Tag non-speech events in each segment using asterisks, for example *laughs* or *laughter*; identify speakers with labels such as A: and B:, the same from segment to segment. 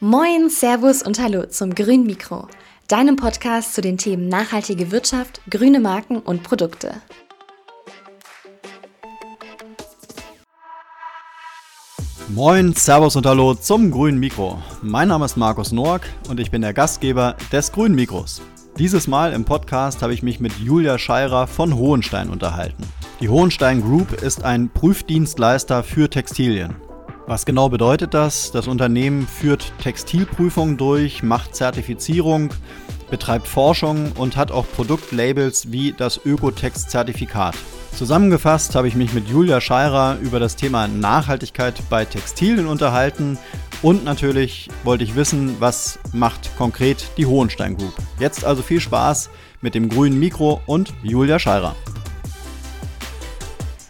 A: Moin, Servus und Hallo zum Grün Mikro, deinem Podcast zu den Themen nachhaltige Wirtschaft, grüne Marken und Produkte.
B: Moin, Servus und Hallo zum Grünen Mikro. Mein Name ist Markus Noack und ich bin der Gastgeber des Grünen Mikros. Dieses Mal im Podcast habe ich mich mit Julia Scheirer von Hohenstein unterhalten. Die Hohenstein Group ist ein Prüfdienstleister für Textilien. Was genau bedeutet das? Das Unternehmen führt Textilprüfungen durch, macht Zertifizierung, betreibt Forschung und hat auch Produktlabels wie das Ökotex-Zertifikat. Zusammengefasst habe ich mich mit Julia Scheirer über das Thema Nachhaltigkeit bei Textilien unterhalten und natürlich wollte ich wissen, was macht konkret die Hohenstein Group. Jetzt also viel Spaß mit dem grünen Mikro und Julia Scheirer.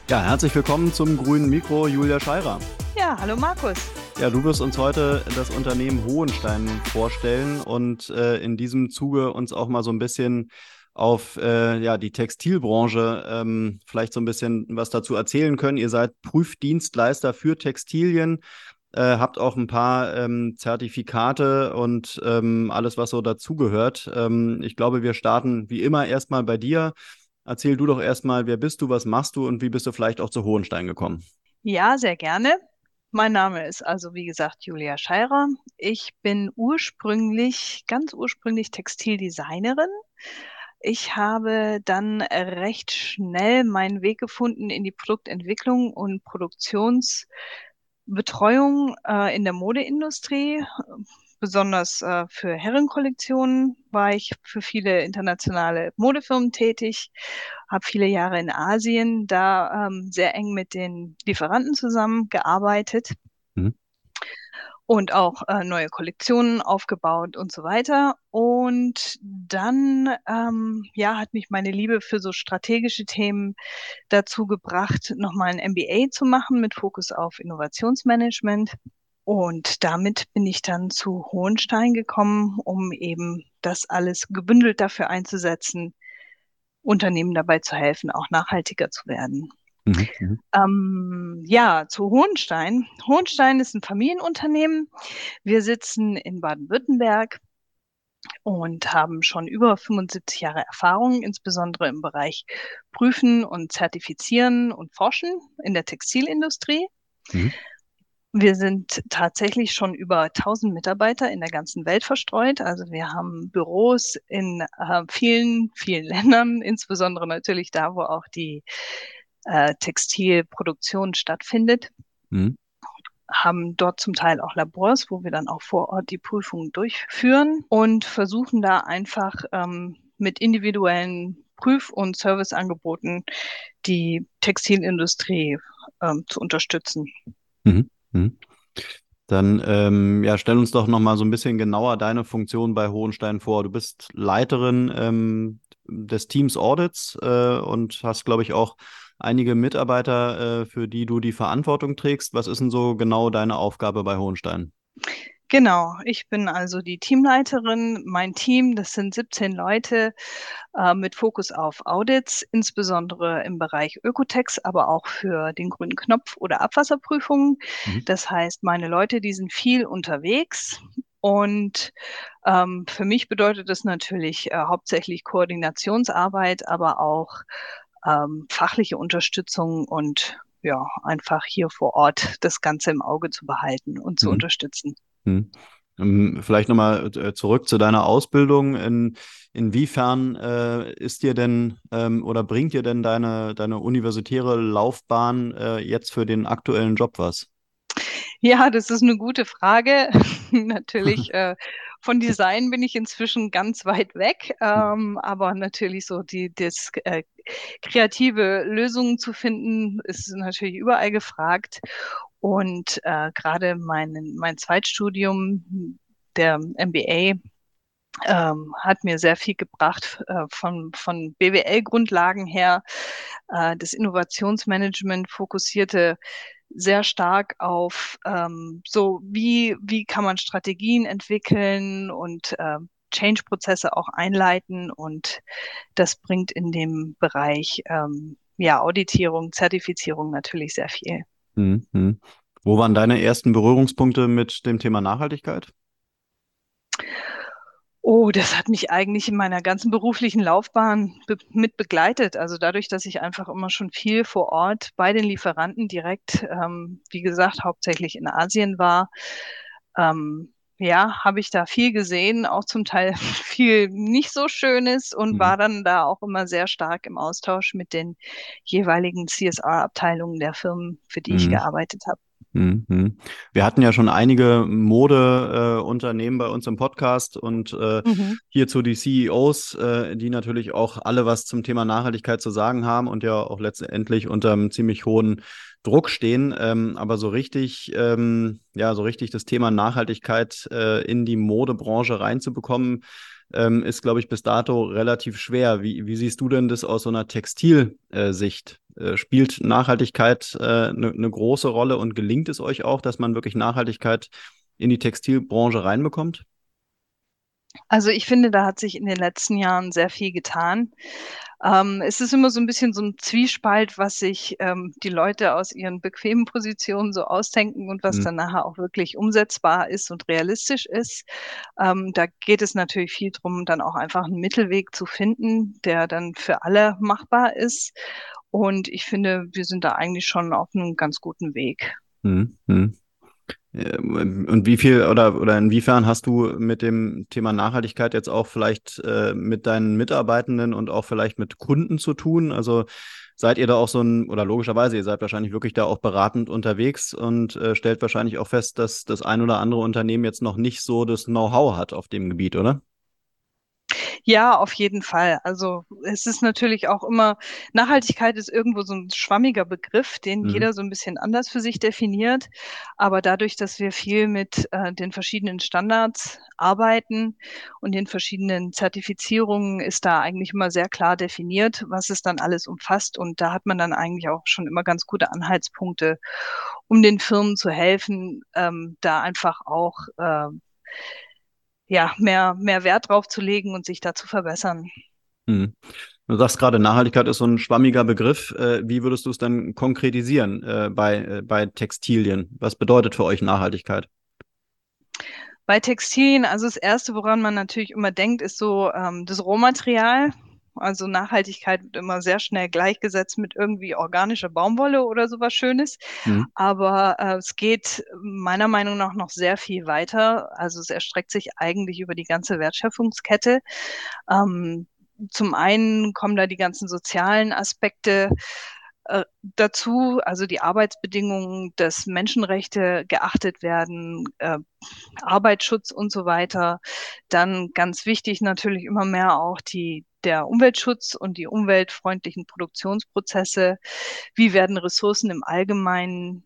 B: Ja, herzlich willkommen zum grünen Mikro, Julia Scheirer.
C: Ja, hallo Markus.
B: Ja, du wirst uns heute das Unternehmen Hohenstein vorstellen und äh, in diesem Zuge uns auch mal so ein bisschen auf äh, ja, die Textilbranche ähm, vielleicht so ein bisschen was dazu erzählen können. Ihr seid Prüfdienstleister für Textilien, äh, habt auch ein paar ähm, Zertifikate und ähm, alles, was so dazugehört. Ähm, ich glaube, wir starten wie immer erstmal bei dir. Erzähl du doch erstmal, wer bist du, was machst du und wie bist du vielleicht auch zu Hohenstein gekommen?
C: Ja, sehr gerne. Mein Name ist also, wie gesagt, Julia Scheirer. Ich bin ursprünglich, ganz ursprünglich Textildesignerin. Ich habe dann recht schnell meinen Weg gefunden in die Produktentwicklung und Produktionsbetreuung äh, in der Modeindustrie. Besonders äh, für Herrenkollektionen war ich für viele internationale Modefirmen tätig, habe viele Jahre in Asien da ähm, sehr eng mit den Lieferanten zusammengearbeitet mhm. und auch äh, neue Kollektionen aufgebaut und so weiter. Und dann ähm, ja, hat mich meine Liebe für so strategische Themen dazu gebracht, nochmal ein MBA zu machen mit Fokus auf Innovationsmanagement. Und damit bin ich dann zu Hohenstein gekommen, um eben das alles gebündelt dafür einzusetzen, Unternehmen dabei zu helfen, auch nachhaltiger zu werden. Mhm, mhm. Ähm, ja, zu Hohenstein. Hohenstein ist ein Familienunternehmen. Wir sitzen in Baden-Württemberg und haben schon über 75 Jahre Erfahrung, insbesondere im Bereich Prüfen und Zertifizieren und Forschen in der Textilindustrie. Mhm. Wir sind tatsächlich schon über 1000 Mitarbeiter in der ganzen Welt verstreut. Also wir haben Büros in äh, vielen, vielen *laughs* Ländern, insbesondere natürlich da, wo auch die äh, Textilproduktion stattfindet. Mhm. Haben dort zum Teil auch Labors, wo wir dann auch vor Ort die Prüfungen durchführen und versuchen da einfach ähm, mit individuellen Prüf- und Serviceangeboten die Textilindustrie ähm, zu unterstützen.
B: Mhm. Mhm. Dann ähm, ja, stell uns doch noch mal so ein bisschen genauer deine Funktion bei Hohenstein vor. Du bist Leiterin ähm, des Teams Audits äh, und hast, glaube ich, auch einige Mitarbeiter, äh, für die du die Verantwortung trägst. Was ist denn so genau deine Aufgabe bei Hohenstein?
C: Genau, ich bin also die Teamleiterin. Mein Team, das sind 17 Leute äh, mit Fokus auf Audits, insbesondere im Bereich Ökotex, aber auch für den grünen Knopf oder Abwasserprüfungen. Mhm. Das heißt, meine Leute, die sind viel unterwegs. Und ähm, für mich bedeutet das natürlich äh, hauptsächlich Koordinationsarbeit, aber auch ähm, fachliche Unterstützung und ja, einfach hier vor Ort das Ganze im Auge zu behalten und zu mhm. unterstützen.
B: Hm. Ähm, vielleicht nochmal äh, zurück zu deiner Ausbildung. In, inwiefern äh, ist dir denn ähm, oder bringt dir denn deine, deine universitäre Laufbahn äh, jetzt für den aktuellen Job was?
C: Ja, das ist eine gute Frage. *laughs* natürlich, *laughs* äh, von Design bin ich inzwischen ganz weit weg, ähm, aber natürlich so die, das äh, kreative Lösungen zu finden, ist natürlich überall gefragt. Und äh, gerade mein, mein Zweitstudium, der MBA, ähm, hat mir sehr viel gebracht äh, von, von BWL-Grundlagen her. Äh, das Innovationsmanagement fokussierte sehr stark auf ähm, so, wie, wie kann man Strategien entwickeln und äh, Change-Prozesse auch einleiten. Und das bringt in dem Bereich ähm, ja, Auditierung, Zertifizierung natürlich sehr viel.
B: Mhm. Wo waren deine ersten Berührungspunkte mit dem Thema Nachhaltigkeit?
C: Oh, das hat mich eigentlich in meiner ganzen beruflichen Laufbahn be mit begleitet. Also dadurch, dass ich einfach immer schon viel vor Ort bei den Lieferanten direkt, ähm, wie gesagt, hauptsächlich in Asien war, ähm, ja, habe ich da viel gesehen, auch zum Teil *laughs* viel nicht so Schönes und mhm. war dann da auch immer sehr stark im Austausch mit den jeweiligen CSR-Abteilungen der Firmen, für die mhm. ich gearbeitet habe.
B: Mhm. Wir hatten ja schon einige Modeunternehmen äh, bei uns im Podcast und äh, mhm. hierzu die CEOs, äh, die natürlich auch alle was zum Thema Nachhaltigkeit zu sagen haben und ja auch letztendlich unter einem ziemlich hohen Druck stehen. Ähm, aber so richtig, ähm, ja, so richtig das Thema Nachhaltigkeit äh, in die Modebranche reinzubekommen, ähm, ist, glaube ich, bis dato relativ schwer. Wie, wie siehst du denn das aus so einer Textilsicht? Äh, spielt Nachhaltigkeit eine äh, ne große Rolle und gelingt es euch auch, dass man wirklich Nachhaltigkeit in die Textilbranche reinbekommt?
C: Also ich finde, da hat sich in den letzten Jahren sehr viel getan. Ähm, es ist immer so ein bisschen so ein Zwiespalt, was sich ähm, die Leute aus ihren bequemen Positionen so ausdenken und was mhm. dann nachher auch wirklich umsetzbar ist und realistisch ist. Ähm, da geht es natürlich viel drum, dann auch einfach einen Mittelweg zu finden, der dann für alle machbar ist. Und ich finde, wir sind da eigentlich schon auf einem ganz guten Weg. Mhm.
B: mhm. Ähm, und wie viel oder, oder inwiefern hast du mit dem Thema Nachhaltigkeit jetzt auch vielleicht äh, mit deinen Mitarbeitenden und auch vielleicht mit Kunden zu tun? Also seid ihr da auch so ein, oder logischerweise, ihr seid wahrscheinlich wirklich da auch beratend unterwegs und äh, stellt wahrscheinlich auch fest, dass das ein oder andere Unternehmen jetzt noch nicht so das Know-how hat auf dem Gebiet, oder?
C: Ja, auf jeden Fall. Also es ist natürlich auch immer, Nachhaltigkeit ist irgendwo so ein schwammiger Begriff, den mhm. jeder so ein bisschen anders für sich definiert. Aber dadurch, dass wir viel mit äh, den verschiedenen Standards arbeiten und den verschiedenen Zertifizierungen, ist da eigentlich immer sehr klar definiert, was es dann alles umfasst. Und da hat man dann eigentlich auch schon immer ganz gute Anhaltspunkte, um den Firmen zu helfen, ähm, da einfach auch äh, ja, mehr, mehr Wert drauf zu legen und sich da zu verbessern.
B: Hm. Du sagst gerade, Nachhaltigkeit ist so ein schwammiger Begriff. Äh, wie würdest du es dann konkretisieren äh, bei, äh, bei Textilien? Was bedeutet für euch Nachhaltigkeit?
C: Bei Textilien, also das Erste, woran man natürlich immer denkt, ist so ähm, das Rohmaterial. Also Nachhaltigkeit wird immer sehr schnell gleichgesetzt mit irgendwie organischer Baumwolle oder sowas Schönes. Mhm. Aber äh, es geht meiner Meinung nach noch sehr viel weiter. Also es erstreckt sich eigentlich über die ganze Wertschöpfungskette. Ähm, zum einen kommen da die ganzen sozialen Aspekte äh, dazu, also die Arbeitsbedingungen, dass Menschenrechte geachtet werden, äh, Arbeitsschutz und so weiter. Dann ganz wichtig natürlich immer mehr auch die der Umweltschutz und die umweltfreundlichen Produktionsprozesse. Wie werden Ressourcen im Allgemeinen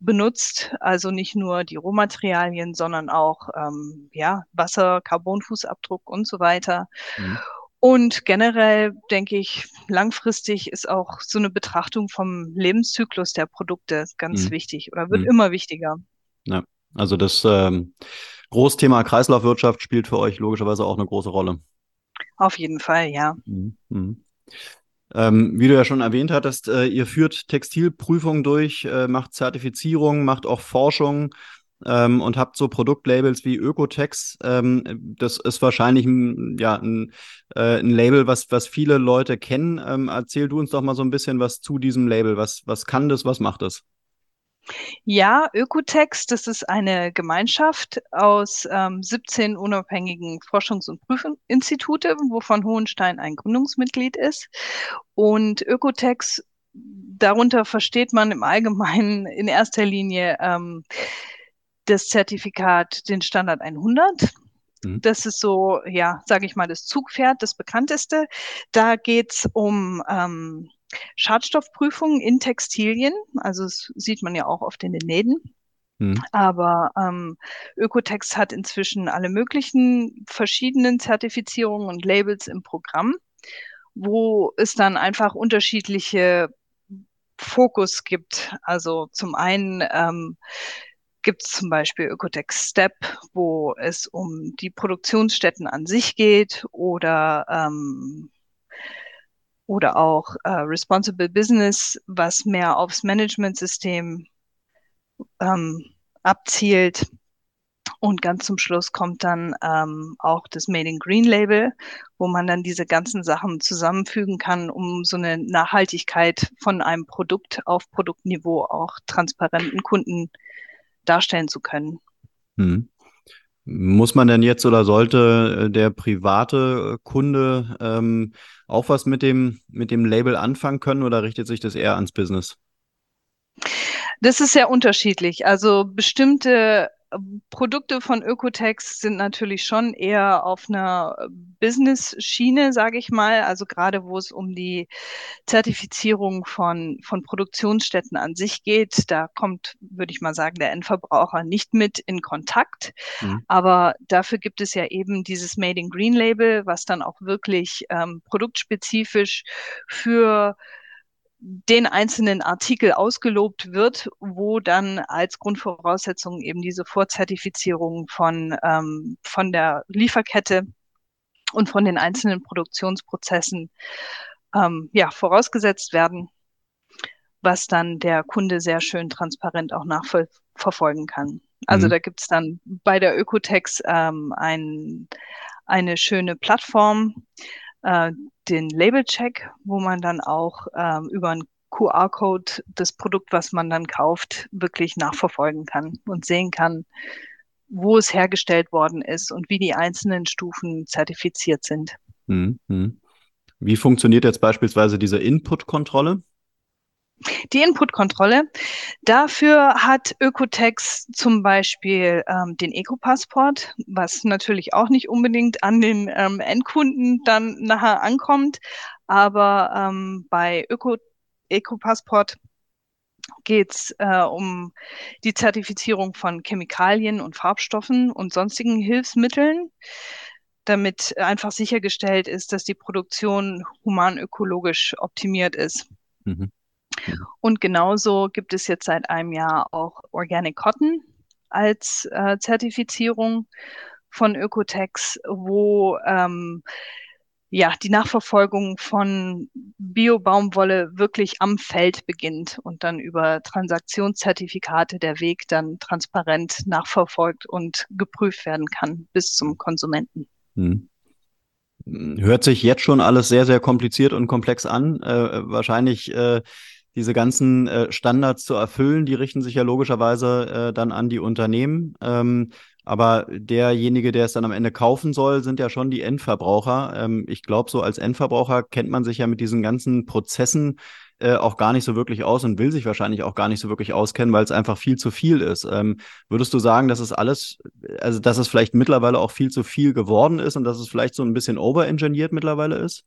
C: benutzt, also nicht nur die Rohmaterialien, sondern auch ähm, ja, Wasser, Carbonfußabdruck und so weiter. Mhm. Und generell denke ich, langfristig ist auch so eine Betrachtung vom Lebenszyklus der Produkte ganz mhm. wichtig oder wird mhm. immer wichtiger.
B: Ja, also das ähm, Großthema Kreislaufwirtschaft spielt für euch logischerweise auch eine große Rolle.
C: Auf jeden Fall, ja.
B: Mhm. mhm. Ähm, wie du ja schon erwähnt hattest, äh, ihr führt Textilprüfungen durch, äh, macht Zertifizierung, macht auch Forschung ähm, und habt so Produktlabels wie Ökotex. Ähm, das ist wahrscheinlich ein, ja, ein, äh, ein Label, was, was viele Leute kennen. Ähm, erzähl du uns doch mal so ein bisschen was zu diesem Label. Was, was kann das, was macht das?
C: Ja, Ökotex, das ist eine Gemeinschaft aus ähm, 17 unabhängigen Forschungs- und Prüfinstitute, wovon Hohenstein ein Gründungsmitglied ist. Und Ökotex, darunter versteht man im Allgemeinen in erster Linie ähm, das Zertifikat, den Standard 100. Mhm. Das ist so, ja, sage ich mal, das Zugpferd, das bekannteste. Da geht's um ähm, Schadstoffprüfungen in Textilien. Also das sieht man ja auch oft in den Läden. Mhm. Aber ähm, Ökotex hat inzwischen alle möglichen verschiedenen Zertifizierungen und Labels im Programm, wo es dann einfach unterschiedliche Fokus gibt. Also zum einen ähm, gibt es zum Beispiel Ökotex Step, wo es um die Produktionsstätten an sich geht oder ähm, oder auch äh, Responsible Business, was mehr aufs Managementsystem ähm, abzielt. Und ganz zum Schluss kommt dann ähm, auch das Made in Green Label, wo man dann diese ganzen Sachen zusammenfügen kann, um so eine Nachhaltigkeit von einem Produkt auf Produktniveau auch transparenten Kunden darstellen zu können.
B: Hm. Muss man denn jetzt oder sollte äh, der private äh, Kunde ähm, auch was mit dem, mit dem Label anfangen können oder richtet sich das eher ans Business?
C: Das ist sehr unterschiedlich. Also bestimmte Produkte von Ökotex sind natürlich schon eher auf einer Business-Schiene, sage ich mal. Also gerade wo es um die Zertifizierung von, von Produktionsstätten an sich geht, da kommt, würde ich mal sagen, der Endverbraucher nicht mit in Kontakt. Mhm. Aber dafür gibt es ja eben dieses Made in Green Label, was dann auch wirklich ähm, produktspezifisch für den einzelnen Artikel ausgelobt wird, wo dann als Grundvoraussetzung eben diese Vorzertifizierung von, ähm, von der Lieferkette und von den einzelnen Produktionsprozessen ähm, ja, vorausgesetzt werden, was dann der Kunde sehr schön transparent auch nachverfolgen kann. Also mhm. da gibt's dann bei der Ökotex ähm, ein, eine schöne Plattform, äh, den Label-Check, wo man dann auch ähm, über einen QR-Code das Produkt, was man dann kauft, wirklich nachverfolgen kann und sehen kann, wo es hergestellt worden ist und wie die einzelnen Stufen zertifiziert sind.
B: Mhm. Wie funktioniert jetzt beispielsweise diese Input-Kontrolle?
C: Die Inputkontrolle. Dafür hat Ökotex zum Beispiel ähm, den Eco-Passport, was natürlich auch nicht unbedingt an den ähm, Endkunden dann nachher ankommt. Aber ähm, bei Öko Eco-Passport geht es äh, um die Zertifizierung von Chemikalien und Farbstoffen und sonstigen Hilfsmitteln, damit einfach sichergestellt ist, dass die Produktion humanökologisch optimiert ist. Mhm. Und genauso gibt es jetzt seit einem Jahr auch Organic Cotton als äh, Zertifizierung von Ökotex, wo ähm, ja, die Nachverfolgung von Bio-Baumwolle wirklich am Feld beginnt und dann über Transaktionszertifikate der Weg dann transparent nachverfolgt und geprüft werden kann bis zum Konsumenten. Hm.
B: Hört sich jetzt schon alles sehr, sehr kompliziert und komplex an. Äh, wahrscheinlich äh, diese ganzen äh, Standards zu erfüllen, die richten sich ja logischerweise äh, dann an die Unternehmen. Ähm, aber derjenige, der es dann am Ende kaufen soll, sind ja schon die Endverbraucher. Ähm, ich glaube, so als Endverbraucher kennt man sich ja mit diesen ganzen Prozessen äh, auch gar nicht so wirklich aus und will sich wahrscheinlich auch gar nicht so wirklich auskennen, weil es einfach viel zu viel ist. Ähm, würdest du sagen, dass es alles, also dass es vielleicht mittlerweile auch viel zu viel geworden ist und dass es vielleicht so ein bisschen overengineert mittlerweile ist?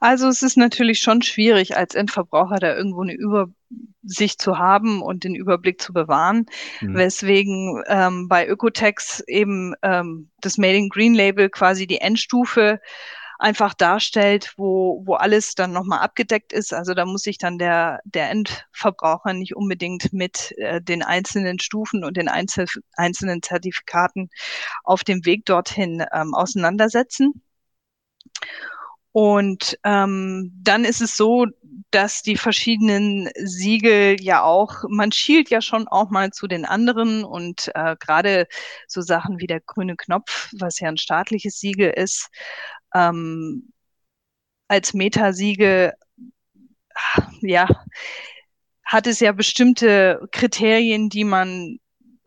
C: Also es ist natürlich schon schwierig, als Endverbraucher da irgendwo eine Übersicht zu haben und den Überblick zu bewahren, mhm. weswegen ähm, bei Ökotex eben ähm, das Made in Green Label quasi die Endstufe einfach darstellt, wo, wo alles dann nochmal abgedeckt ist. Also da muss sich dann der, der Endverbraucher nicht unbedingt mit äh, den einzelnen Stufen und den einzel einzelnen Zertifikaten auf dem Weg dorthin ähm, auseinandersetzen. Und ähm, dann ist es so, dass die verschiedenen Siegel ja auch, man schielt ja schon auch mal zu den anderen und äh, gerade so Sachen wie der grüne Knopf, was ja ein staatliches Siegel ist, ähm, als Metasiegel, ja, hat es ja bestimmte Kriterien, die man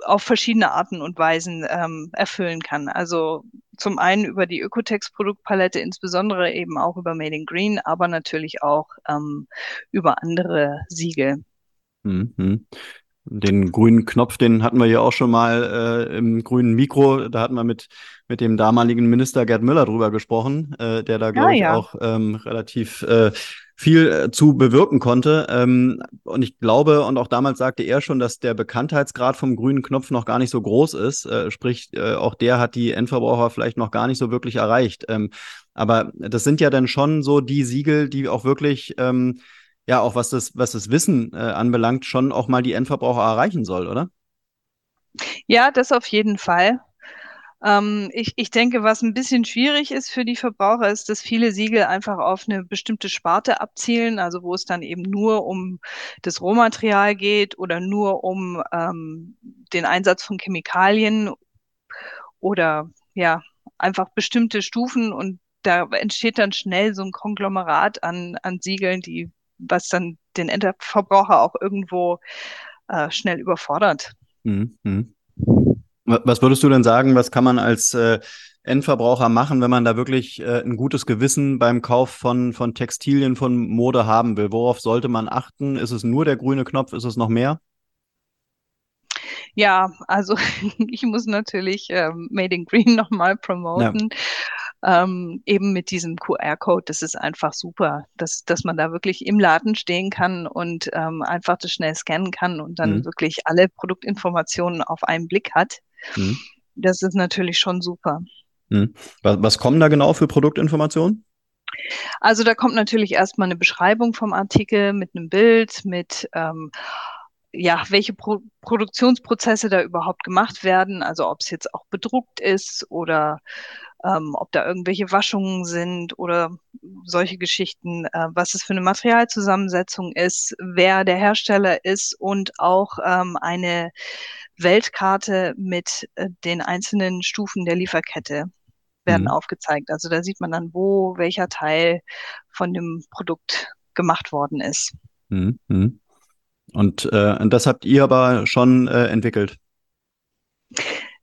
C: auf verschiedene Arten und Weisen ähm, erfüllen kann. Also zum einen über die Ökotex-Produktpalette, insbesondere eben auch über Made in Green, aber natürlich auch ähm, über andere Siegel.
B: Mhm. Den grünen Knopf, den hatten wir ja auch schon mal äh, im grünen Mikro. Da hatten wir mit, mit dem damaligen Minister Gerd Müller drüber gesprochen, äh, der da, glaube ja, ich, ja. auch ähm, relativ äh, viel äh, zu bewirken konnte. Ähm, und ich glaube, und auch damals sagte er schon, dass der Bekanntheitsgrad vom grünen Knopf noch gar nicht so groß ist. Äh, sprich, äh, auch der hat die Endverbraucher vielleicht noch gar nicht so wirklich erreicht. Ähm, aber das sind ja dann schon so die Siegel, die auch wirklich, ähm, ja, auch was das, was das Wissen äh, anbelangt, schon auch mal die Endverbraucher erreichen soll, oder?
C: Ja, das auf jeden Fall. Ähm, ich, ich denke, was ein bisschen schwierig ist für die Verbraucher, ist, dass viele Siegel einfach auf eine bestimmte Sparte abzielen, also wo es dann eben nur um das Rohmaterial geht oder nur um ähm, den Einsatz von Chemikalien oder ja, einfach bestimmte Stufen und da entsteht dann schnell so ein Konglomerat an, an Siegeln, die, was dann den Endverbraucher auch irgendwo äh, schnell überfordert.
B: Mhm. mhm. Was würdest du denn sagen, was kann man als äh, Endverbraucher machen, wenn man da wirklich äh, ein gutes Gewissen beim Kauf von, von Textilien, von Mode haben will? Worauf sollte man achten? Ist es nur der grüne Knopf? Ist es noch mehr?
C: Ja, also *laughs* ich muss natürlich ähm, Made in Green *laughs* nochmal promoten. Ja. Ähm, eben mit diesem QR-Code, das ist einfach super, dass, dass man da wirklich im Laden stehen kann und ähm, einfach das schnell scannen kann und dann mhm. wirklich alle Produktinformationen auf einen Blick hat. Mhm. Das ist natürlich schon super.
B: Mhm. Was, was kommen da genau für Produktinformationen?
C: Also da kommt natürlich erstmal eine Beschreibung vom Artikel mit einem Bild, mit ähm, ja, welche Pro Produktionsprozesse da überhaupt gemacht werden, also ob es jetzt auch bedruckt ist oder ähm, ob da irgendwelche Waschungen sind oder solche Geschichten, äh, was es für eine Materialzusammensetzung ist, wer der Hersteller ist und auch ähm, eine Weltkarte mit äh, den einzelnen Stufen der Lieferkette werden mhm. aufgezeigt. Also da sieht man dann, wo welcher Teil von dem Produkt gemacht worden ist.
B: Mhm. mhm. Und äh, das habt ihr aber schon äh, entwickelt?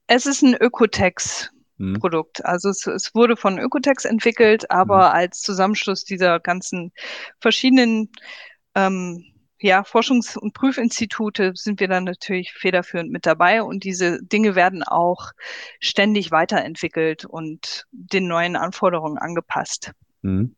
C: Es ist ein Ökotex. Mhm. Produkt. Also es, es, wurde von Ökotex entwickelt, aber mhm. als Zusammenschluss dieser ganzen verschiedenen ähm, ja, Forschungs- und Prüfinstitute sind wir dann natürlich federführend mit dabei und diese Dinge werden auch ständig weiterentwickelt und den neuen Anforderungen angepasst. Mhm.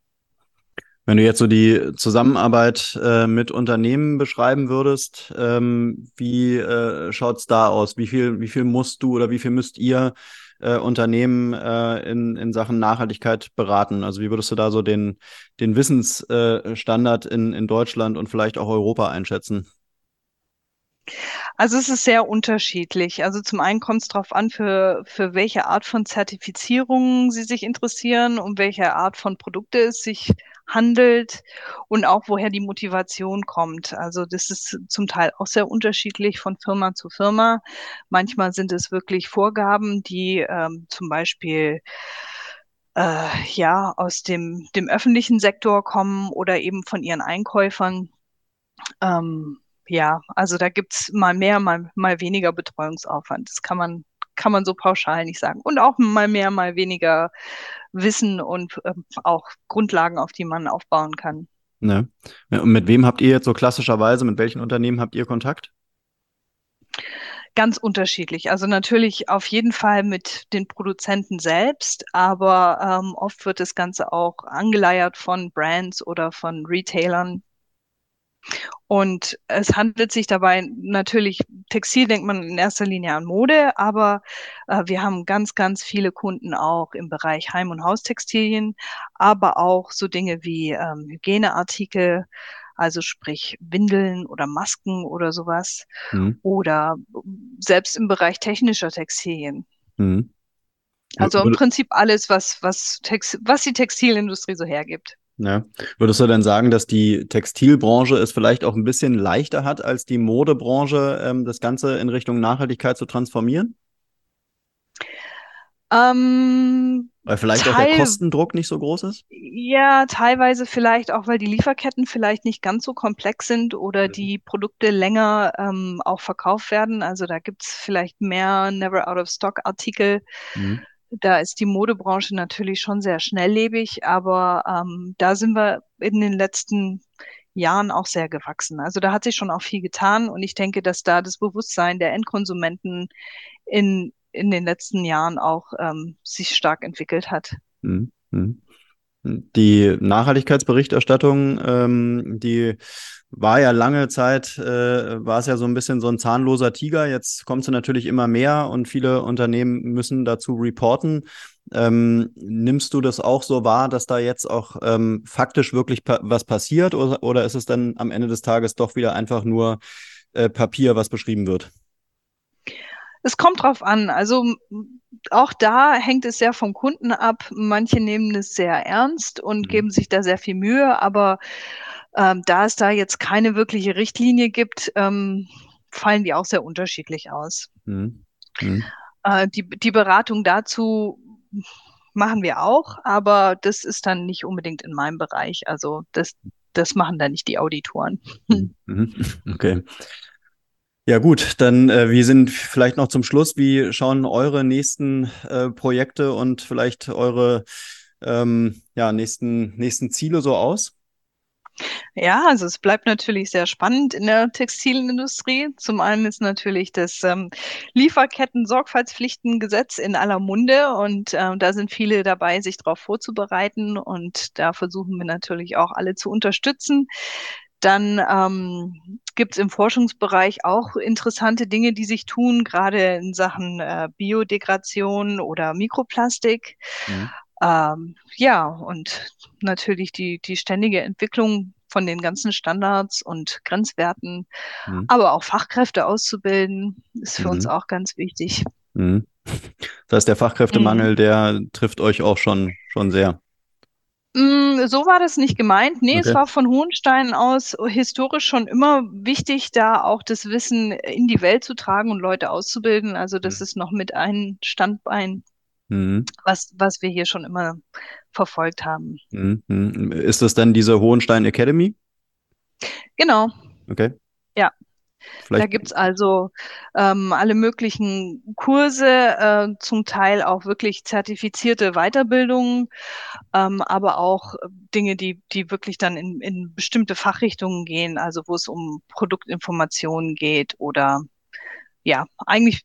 B: Wenn du jetzt so die Zusammenarbeit äh, mit Unternehmen beschreiben würdest, ähm, wie äh, schaut's da aus? Wie viel, wie viel musst du oder wie viel müsst ihr äh, Unternehmen äh, in, in Sachen Nachhaltigkeit beraten? Also wie würdest du da so den, den Wissensstandard in, in Deutschland und vielleicht auch Europa einschätzen?
C: Also es ist sehr unterschiedlich. Also zum einen kommt es darauf an, für, für welche Art von Zertifizierungen Sie sich interessieren, um welche Art von Produkte es sich handelt und auch woher die Motivation kommt. Also das ist zum Teil auch sehr unterschiedlich von Firma zu Firma. Manchmal sind es wirklich Vorgaben, die ähm, zum Beispiel äh, ja aus dem, dem öffentlichen Sektor kommen oder eben von ihren Einkäufern. Ähm, ja, also da gibt's mal mehr, mal, mal weniger Betreuungsaufwand. Das kann man kann man so pauschal nicht sagen. Und auch mal mehr, mal weniger Wissen und äh, auch Grundlagen, auf die man aufbauen kann.
B: Ne. Und mit wem habt ihr jetzt so klassischerweise, mit welchen Unternehmen habt ihr Kontakt?
C: Ganz unterschiedlich. Also natürlich auf jeden Fall mit den Produzenten selbst, aber ähm, oft wird das Ganze auch angeleiert von Brands oder von Retailern, und es handelt sich dabei natürlich, Textil denkt man in erster Linie an Mode, aber äh, wir haben ganz, ganz viele Kunden auch im Bereich Heim- und Haustextilien, aber auch so Dinge wie ähm, Hygieneartikel, also sprich Windeln oder Masken oder sowas. Mhm. Oder selbst im Bereich technischer Textilien. Mhm. Also im Prinzip alles, was, was, Text, was die Textilindustrie so hergibt.
B: Ja. Würdest du denn sagen, dass die Textilbranche es vielleicht auch ein bisschen leichter hat als die Modebranche, ähm, das Ganze in Richtung Nachhaltigkeit zu transformieren?
C: Ähm,
B: weil vielleicht auch der Kostendruck nicht so groß ist?
C: Ja, teilweise vielleicht auch, weil die Lieferketten vielleicht nicht ganz so komplex sind oder mhm. die Produkte länger ähm, auch verkauft werden. Also da gibt's vielleicht mehr Never-Out-of-Stock-Artikel. Mhm da ist die Modebranche natürlich schon sehr schnelllebig, aber ähm, da sind wir in den letzten Jahren auch sehr gewachsen. Also da hat sich schon auch viel getan und ich denke, dass da das Bewusstsein der Endkonsumenten in, in den letzten Jahren auch ähm, sich stark entwickelt hat. Mhm.
B: Die Nachhaltigkeitsberichterstattung, ähm, die war ja lange Zeit, äh, war es ja so ein bisschen so ein zahnloser Tiger. Jetzt kommt sie natürlich immer mehr und viele Unternehmen müssen dazu reporten. Ähm, nimmst du das auch so wahr, dass da jetzt auch ähm, faktisch wirklich pa was passiert oder, oder ist es dann am Ende des Tages doch wieder einfach nur äh, Papier, was beschrieben wird?
C: Es kommt drauf an. Also auch da hängt es sehr vom Kunden ab. Manche nehmen es sehr ernst und
B: Mhm.
C: geben sich da sehr viel Mühe, aber ähm, da es da jetzt keine wirkliche Richtlinie gibt, ähm, fallen die auch sehr unterschiedlich aus.
B: Mhm. Mhm.
C: Äh, die, die Beratung dazu machen wir auch, aber das ist dann nicht unbedingt in meinem Bereich. Also das, das machen dann nicht die Auditoren.
B: Mhm. Mhm. *laughs* Okay. Ja gut, dann äh, wir sind vielleicht noch zum Schluss. Wie schauen eure nächsten äh, Projekte und vielleicht eure ähm, ja, nächsten, nächsten Ziele so aus?
C: Ja, also es bleibt natürlich sehr spannend in der Textilindustrie. Zum einen ist natürlich das ähm, Lieferketten-Sorgfaltspflichtengesetz in aller Munde und ähm, da sind viele dabei, sich darauf vorzubereiten und da versuchen wir natürlich auch alle zu unterstützen. Dann ähm, gibt es im Forschungsbereich auch interessante Dinge, die sich tun, gerade in Sachen äh, Biodegradation oder Mikroplastik.
B: Mhm.
C: Ähm, ja, und natürlich die, die ständige Entwicklung von den ganzen Standards und Grenzwerten,
B: Mhm.
C: aber auch Fachkräfte auszubilden, ist für uns
B: Mhm.
C: auch ganz wichtig.
B: Mhm. *laughs* Das heißt, der Fachkräftemangel, der trifft euch auch schon, schon sehr.
C: Mm, So war das nicht gemeint. Nee, es
B: Okay.
C: war von Hohenstein aus historisch schon immer wichtig, da auch das Wissen in die Welt zu tragen und Leute auszubilden. Also das
B: Mhm.
C: ist noch mit ein Standbein,
B: Mhm.
C: was, was wir hier schon immer verfolgt haben.
B: Mhm. Mhm. Ist das dann diese Hohenstein Academy?
C: Genau.
B: Okay.
C: Ja. Da
B: Vielleicht.
C: gibt's also ähm, alle möglichen Kurse, äh, zum Teil auch wirklich zertifizierte Weiterbildungen, ähm, aber auch Dinge, die, die wirklich dann in, in bestimmte Fachrichtungen gehen, also wo es um Produktinformationen geht oder ja, eigentlich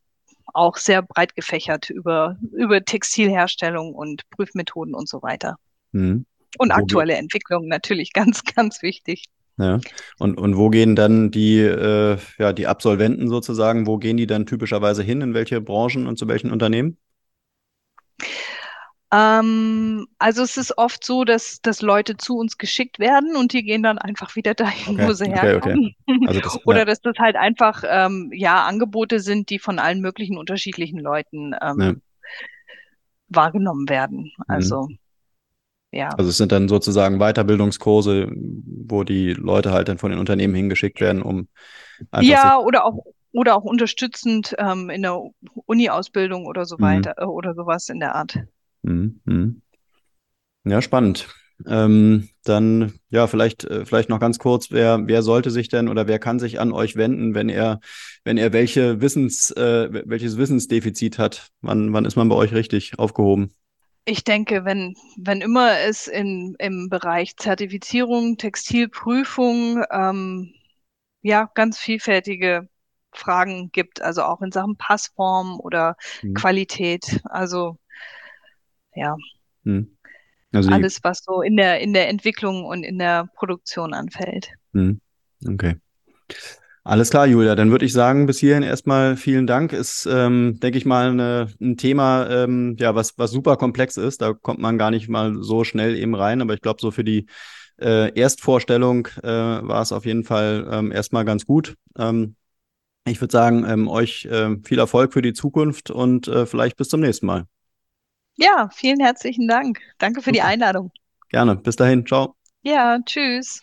C: auch sehr breit gefächert über, über Textilherstellung und Prüfmethoden und so weiter.
B: Mhm.
C: Und aktuelle Entwicklungen natürlich *laughs* ganz, ganz wichtig.
B: Ja. Und, und wo gehen dann die, äh, ja, die Absolventen sozusagen, wo gehen die dann typischerweise hin, in welche Branchen und zu welchen Unternehmen?
C: Ähm, also es ist oft so, dass, dass Leute zu uns geschickt werden und die gehen dann einfach wieder *laughs* dahin,
B: Okay,
C: wo sie
B: okay,
C: herkommen.
B: Also das,
C: Oder
B: ja,
C: dass das halt einfach ähm, ja Angebote sind, die von allen möglichen unterschiedlichen Leuten ähm,
B: Ja.
C: wahrgenommen werden. Also ja.
B: also es sind dann sozusagen Weiterbildungskurse, wo die Leute halt dann von den Unternehmen hingeschickt werden, um einfach
C: Ja, oder auch oder auch unterstützend ähm, in der Uni-Ausbildung oder so
B: Mhm.
C: weiter äh, oder sowas in der Art.
B: Mhm, mhm. Ja, spannend. Ähm, dann, ja, vielleicht, äh, vielleicht noch ganz kurz, wer, wer sollte sich denn oder wer kann sich an euch wenden, wenn er, wenn er welche Wissens, äh, welches Wissensdefizit hat? Wann, wann ist man bei euch richtig aufgehoben?
C: Ich denke, wenn, wenn immer es in, im Bereich Zertifizierung, Textilprüfung, ähm, ja, ganz vielfältige Fragen gibt, also auch in Sachen Passform oder
B: Mhm.
C: Qualität. Also ja,
B: Mhm. Also
C: alles, was so in der, in der Entwicklung und in der Produktion anfällt.
B: Mhm. Okay. Alles klar, Julia. Dann würde ich sagen, bis hierhin erstmal vielen Dank. Ist, ähm, denke ich mal, eine, ein Thema, ähm, ja, was, was super komplex ist. Da kommt man gar nicht mal so schnell eben rein. Aber ich glaube, so für die äh, Erstvorstellung äh, war es auf jeden Fall ähm, erstmal ganz gut. Ähm, ich würde sagen, ähm, euch äh, viel Erfolg für die Zukunft und äh, vielleicht bis zum nächsten Mal.
C: Ja, vielen herzlichen Dank. Danke für die
B: Super.
C: Einladung.
B: Gerne. Bis dahin. Ciao.
C: Ja, tschüss.